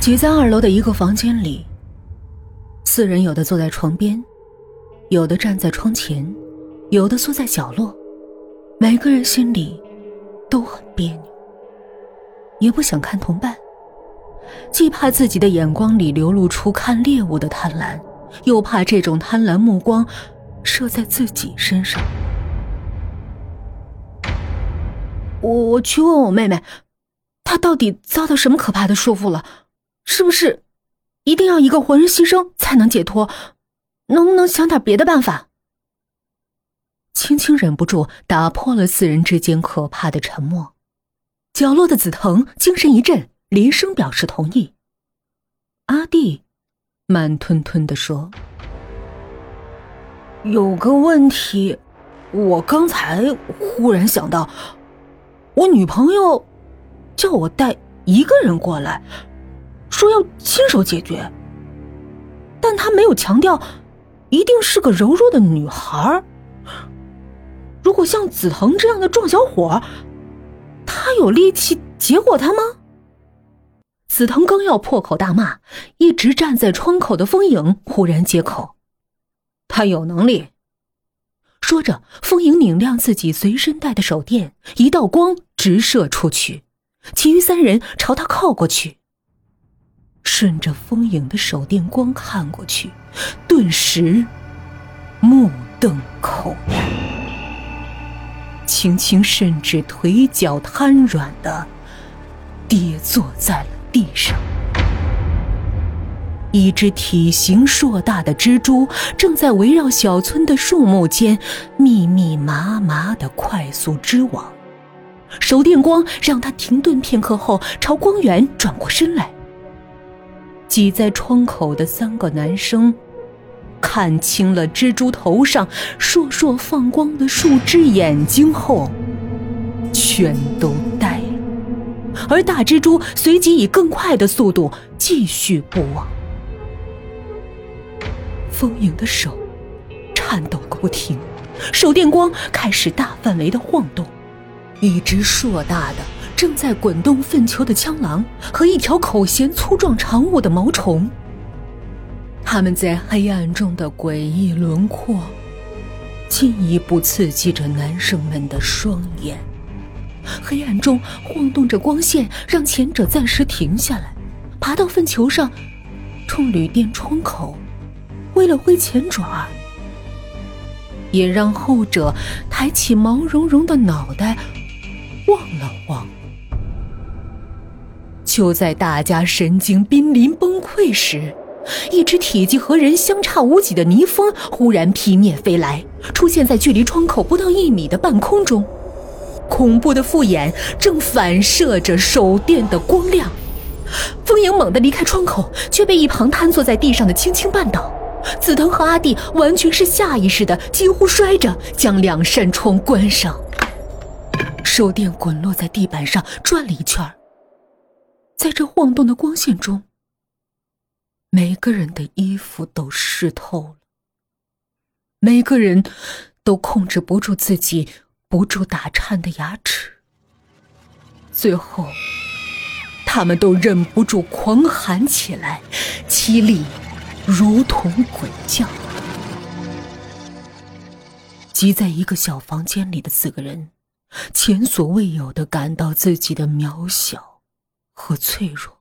挤在二楼的一个房间里，四人有的坐在床边，有的站在窗前，有的缩在角落，每个人心里都很别扭，也不想看同伴，既怕自己的眼光里流露出看猎物的贪婪，又怕这种贪婪目光射在自己身上。我我去问我妹妹，她到底遭到什么可怕的束缚了？是不是一定要一个活人牺牲才能解脱？能不能想点别的办法？青青忍不住打破了四人之间可怕的沉默。角落的紫藤精神一振，连声表示同意。阿弟慢吞吞的说：“有个问题，我刚才忽然想到。”我女朋友叫我带一个人过来，说要亲手解决，但他没有强调一定是个柔弱的女孩。如果像紫藤这样的壮小伙，他有力气结果他吗？紫藤刚要破口大骂，一直站在窗口的风影忽然接口：“他有能力。”说着，风影拧亮自己随身带的手电，一道光直射出去，其余三人朝他靠过去。顺着风影的手电光看过去，顿时目瞪口呆。青青甚至腿脚瘫软的跌坐在了地上。一只体型硕大的蜘蛛正在围绕小村的树木间密密麻麻的快速织网，手电光让他停顿片刻后，朝光源转过身来。挤在窗口的三个男生看清了蜘蛛头上烁烁放光的树枝眼睛后，全都呆了，而大蜘蛛随即以更快的速度继续布网。风影的手颤抖个不停，手电光开始大范围的晃动。一只硕大的、正在滚动粪球的枪狼和一条口衔粗壮长物的毛虫，他们在黑暗中的诡异轮廓，进一步刺激着男生们的双眼。黑暗中晃动着光线，让前者暂时停下来，爬到粪球上，冲旅店窗口。挥了挥前爪，也让后者抬起毛茸茸的脑袋望了望。就在大家神经濒临崩溃时，一只体积和人相差无几的泥蜂忽然劈面飞来，出现在距离窗口不到一米的半空中。恐怖的复眼正反射着手电的光亮，风影猛地离开窗口，却被一旁瘫坐在地上的青青绊倒。紫藤和阿弟完全是下意识的，几乎摔着将两扇窗关上。手电滚落在地板上，转了一圈在这晃动的光线中，每个人的衣服都湿透了，每个人都控制不住自己不住打颤的牙齿。最后，他们都忍不住狂喊起来，凄厉。如同鬼叫，挤在一个小房间里的四个人，前所未有的感到自己的渺小和脆弱。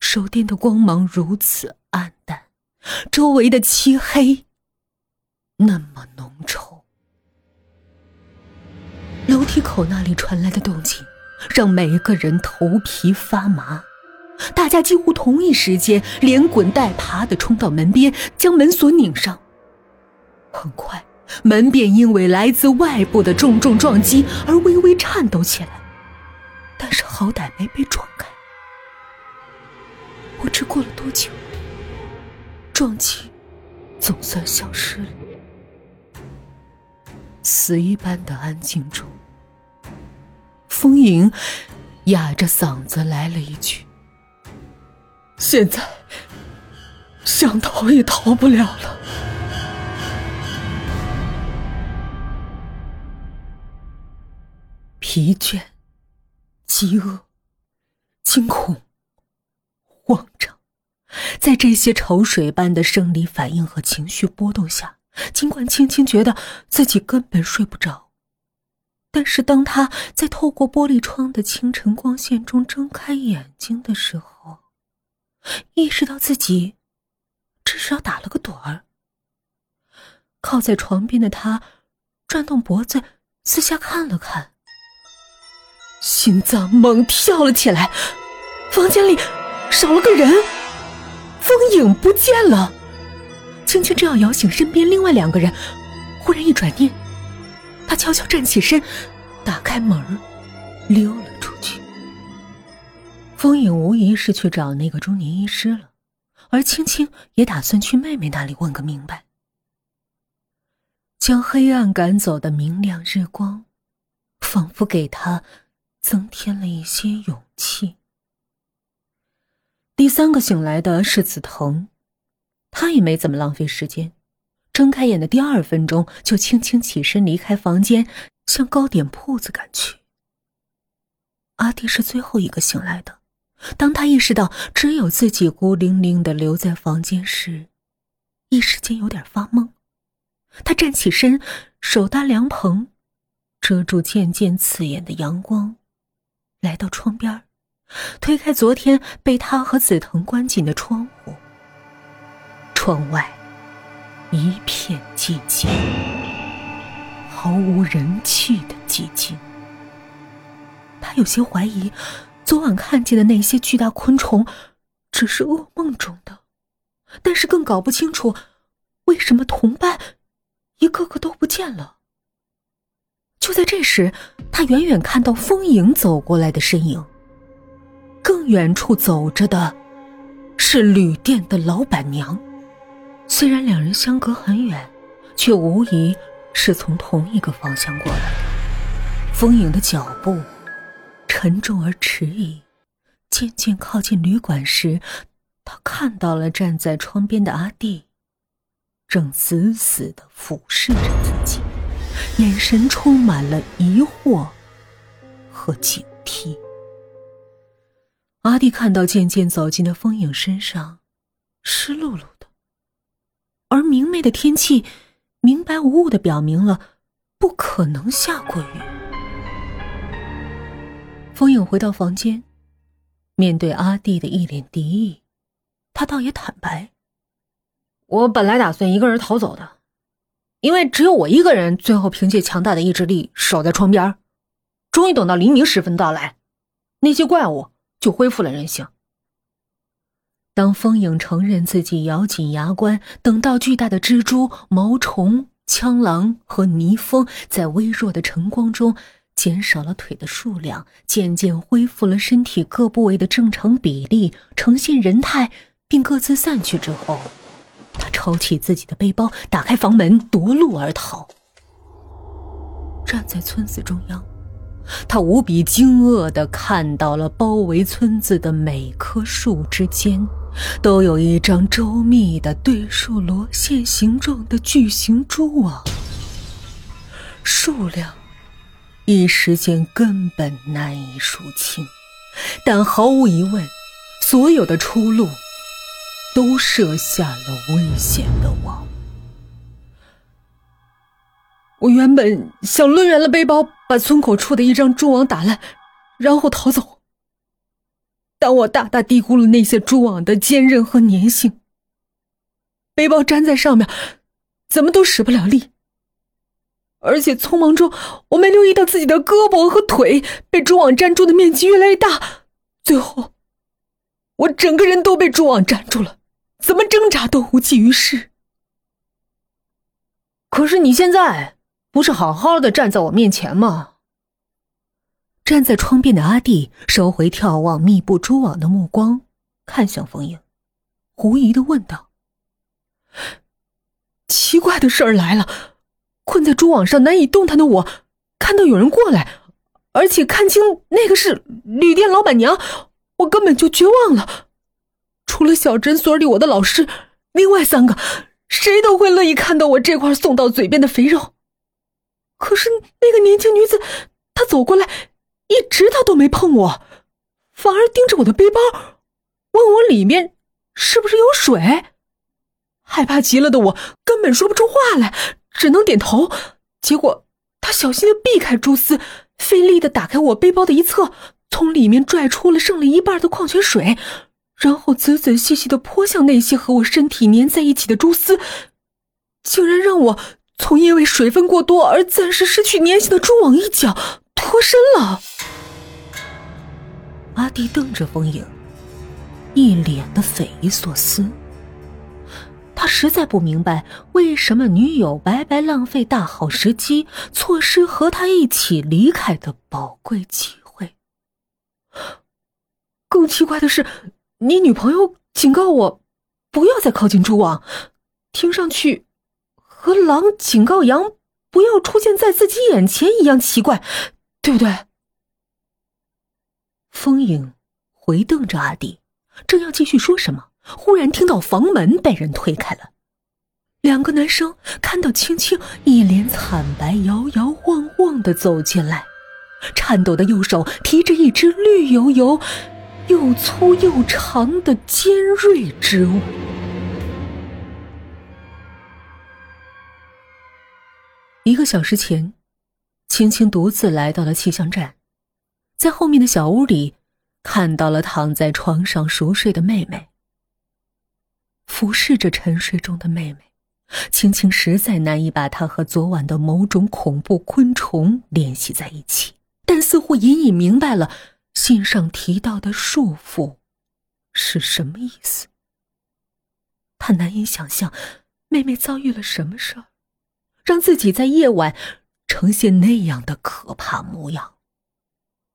手电的光芒如此暗淡，周围的漆黑那么浓稠。楼梯口那里传来的动静，让每一个人头皮发麻。大家几乎同一时间连滚带爬的冲到门边，将门锁拧上。很快，门便因为来自外部的重重撞击而微微颤抖起来，但是好歹没被撞开。不知过了多久，撞击总算消失了。死一般的安静中，风影哑着嗓子来了一句。现在想逃也逃不了了。疲倦、饥饿、惊恐、慌张在这些潮水般的生理反应和情绪波动下，尽管青青觉得自己根本睡不着，但是当他在透过玻璃窗的清晨光线中睁开眼睛的时候，意识到自己至少打了个盹儿。靠在床边的他，转动脖子，四下看了看，心脏猛跳了起来，房间里少了个人。风影不见了，青青正要摇醒身边另外两个人，忽然一转念，他悄悄站起身，打开门溜了出去。风影无疑是去找那个中年医师了，而青青也打算去妹妹那里问个明白。将黑暗赶走的明亮日光，仿佛给他增添了一些勇气。第三个醒来的是紫藤，他也没怎么浪费时间，睁开眼的第二分钟就轻轻起身离开房间，向糕点铺子赶去。阿弟是最后一个醒来的，当他意识到只有自己孤零零的留在房间时，一时间有点发懵。他站起身，手搭凉棚，遮住渐渐刺眼的阳光，来到窗边推开昨天被他和紫藤关紧的窗户，窗外一片寂静，毫无人气的寂静。他有些怀疑，昨晚看见的那些巨大昆虫只是噩梦中的，但是更搞不清楚为什么同伴一个个都不见了。就在这时，他远远看到风影走过来的身影。更远处走着的，是旅店的老板娘。虽然两人相隔很远，却无疑是从同一个方向过来。风影的脚步沉重而迟疑，渐渐靠近旅馆时，他看到了站在窗边的阿弟，正死死的俯视着自己，眼神充满了疑惑和警惕。阿弟看到渐渐走近的风影身上，湿漉漉的，而明媚的天气，明白无误的表明了不可能下过雨。风影回到房间，面对阿弟的一脸敌意，他倒也坦白：“我本来打算一个人逃走的，因为只有我一个人，最后凭借强大的意志力守在窗边，终于等到黎明时分到来，那些怪物。”就恢复了人性。当风影承认自己咬紧牙关，等到巨大的蜘蛛、毛虫、枪狼和泥蜂在微弱的晨光中减少了腿的数量，渐渐恢复了身体各部位的正常比例，呈现人态，并各自散去之后，他抄起自己的背包，打开房门，夺路而逃。站在村子中央。他无比惊愕地看到了包围村子的每棵树之间，都有一张周密的对数螺线形状的巨型蛛网，数量一时间根本难以数清，但毫无疑问，所有的出路都设下了危险的网。我原本想抡圆了背包，把村口处的一张蛛网打烂，然后逃走。但我大大低估了那些蛛网的坚韧和粘性，背包粘在上面，怎么都使不了力。而且匆忙中，我没留意到自己的胳膊和腿被蛛网粘住的面积越来越大，最后，我整个人都被蛛网粘住了，怎么挣扎都无济于事。可是你现在……不是好好的站在我面前吗？站在窗边的阿弟收回眺望密布蛛网的目光，看向风影，狐疑的问道：“奇怪的事儿来了，困在蛛网上难以动弹的我，看到有人过来，而且看清那个是旅店老板娘，我根本就绝望了。除了小诊所里我的老师，另外三个谁都会乐意看到我这块送到嘴边的肥肉。”可是那个年轻女子，她走过来，一直她都没碰我，反而盯着我的背包，问我里面是不是有水？害怕极了的我根本说不出话来，只能点头。结果他小心的避开蛛丝，费力的打开我背包的一侧，从里面拽出了剩了一半的矿泉水，然后仔仔细细的泼向那些和我身体粘在一起的蛛丝，竟然让我从因为水分过多而暂时失去粘性的蛛网一角脱身了。阿弟瞪着风影，一脸的匪夷所思。他实在不明白，为什么女友白白浪费大好时机，错失和他一起离开的宝贵机会。更奇怪的是，你女朋友警告我不要再靠近蛛网，听上去和狼警告羊不要出现在自己眼前一样奇怪，对不对？风影回瞪着阿弟，正要继续说什么。忽然听到房门被人推开了，两个男生看到青青一脸惨白，摇摇晃晃的走进来，颤抖的右手提着一只绿油油、又粗又长的尖锐之物。一个小时前，青青独自来到了气象站，在后面的小屋里，看到了躺在床上熟睡的妹妹。俯视着沉睡中的妹妹，青青实在难以把她和昨晚的某种恐怖昆虫联系在一起，但似乎隐隐明白了信上提到的束缚是什么意思。他难以想象妹妹遭遇了什么事儿，让自己在夜晚呈现那样的可怕模样，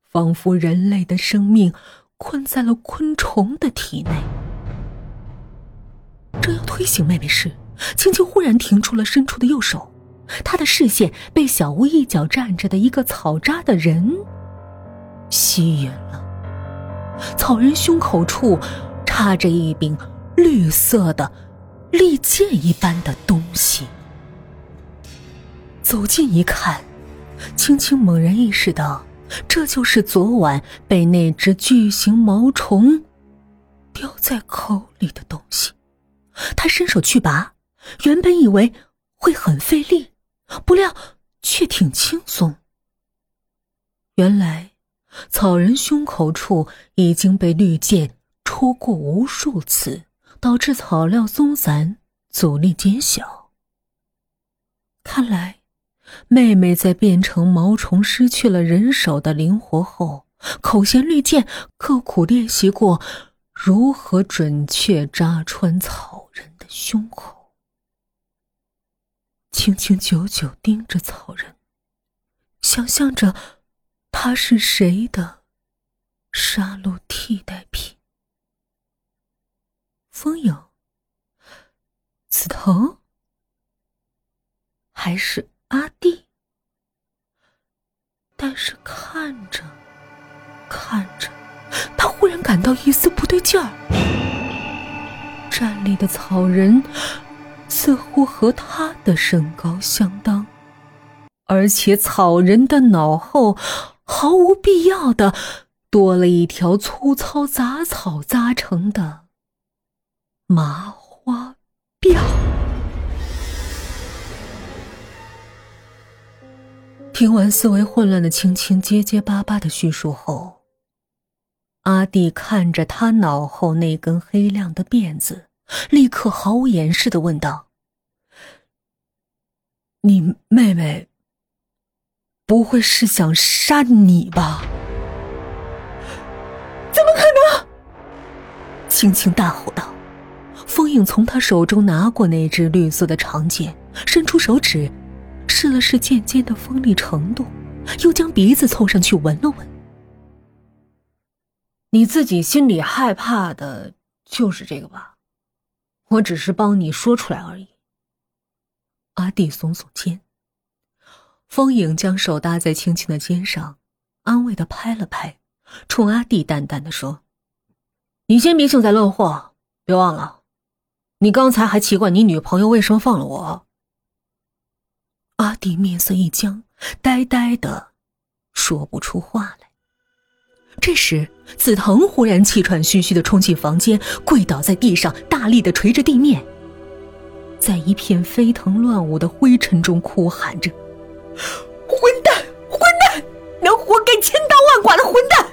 仿佛人类的生命困在了昆虫的体内。正要推醒妹妹时，青青忽然停住了伸出的右手，她的视线被小屋一角站着的一个草扎的人吸引了。草人胸口处插着一柄绿色的利剑一般的东西。走近一看，青青猛然意识到，这就是昨晚被那只巨型毛虫叼在口里的东西。他伸手去拔，原本以为会很费力，不料却挺轻松。原来，草人胸口处已经被绿箭戳过无数次，导致草料松散，阻力减小。看来，妹妹在变成毛虫、失去了人手的灵活后，口衔绿箭，刻苦练习过。如何准确扎穿草人的胸口？青青久久盯着草人，想象着他是谁的杀戮替代品。风影、紫藤，还是阿弟？但是看着，看着。他忽然感到一丝不对劲儿，站立的草人似乎和他的身高相当，而且草人的脑后毫无必要的多了一条粗糙杂草扎成的麻花辫。听完思维混乱的青青结结巴巴的叙述后。阿弟看着他脑后那根黑亮的辫子，立刻毫无掩饰的问道：“你妹妹不会是想杀你吧？”“怎么可能！”青青大吼道。风影从他手中拿过那只绿色的长剑，伸出手指，试了试剑尖的锋利程度，又将鼻子凑上去闻了闻。你自己心里害怕的就是这个吧？我只是帮你说出来而已。阿弟耸耸肩，风影将手搭在青青的肩上，安慰的拍了拍，冲阿弟淡淡的说：“你先别幸灾乐祸，别忘了，你刚才还奇怪你女朋友为什么放了我。”阿弟面色一僵，呆呆的，说不出话来。这时，紫藤忽然气喘吁吁的冲进房间，跪倒在地上，大力的捶着地面，在一片飞腾乱舞的灰尘中哭喊着。混蛋混蛋能活该千刀万剐的混蛋。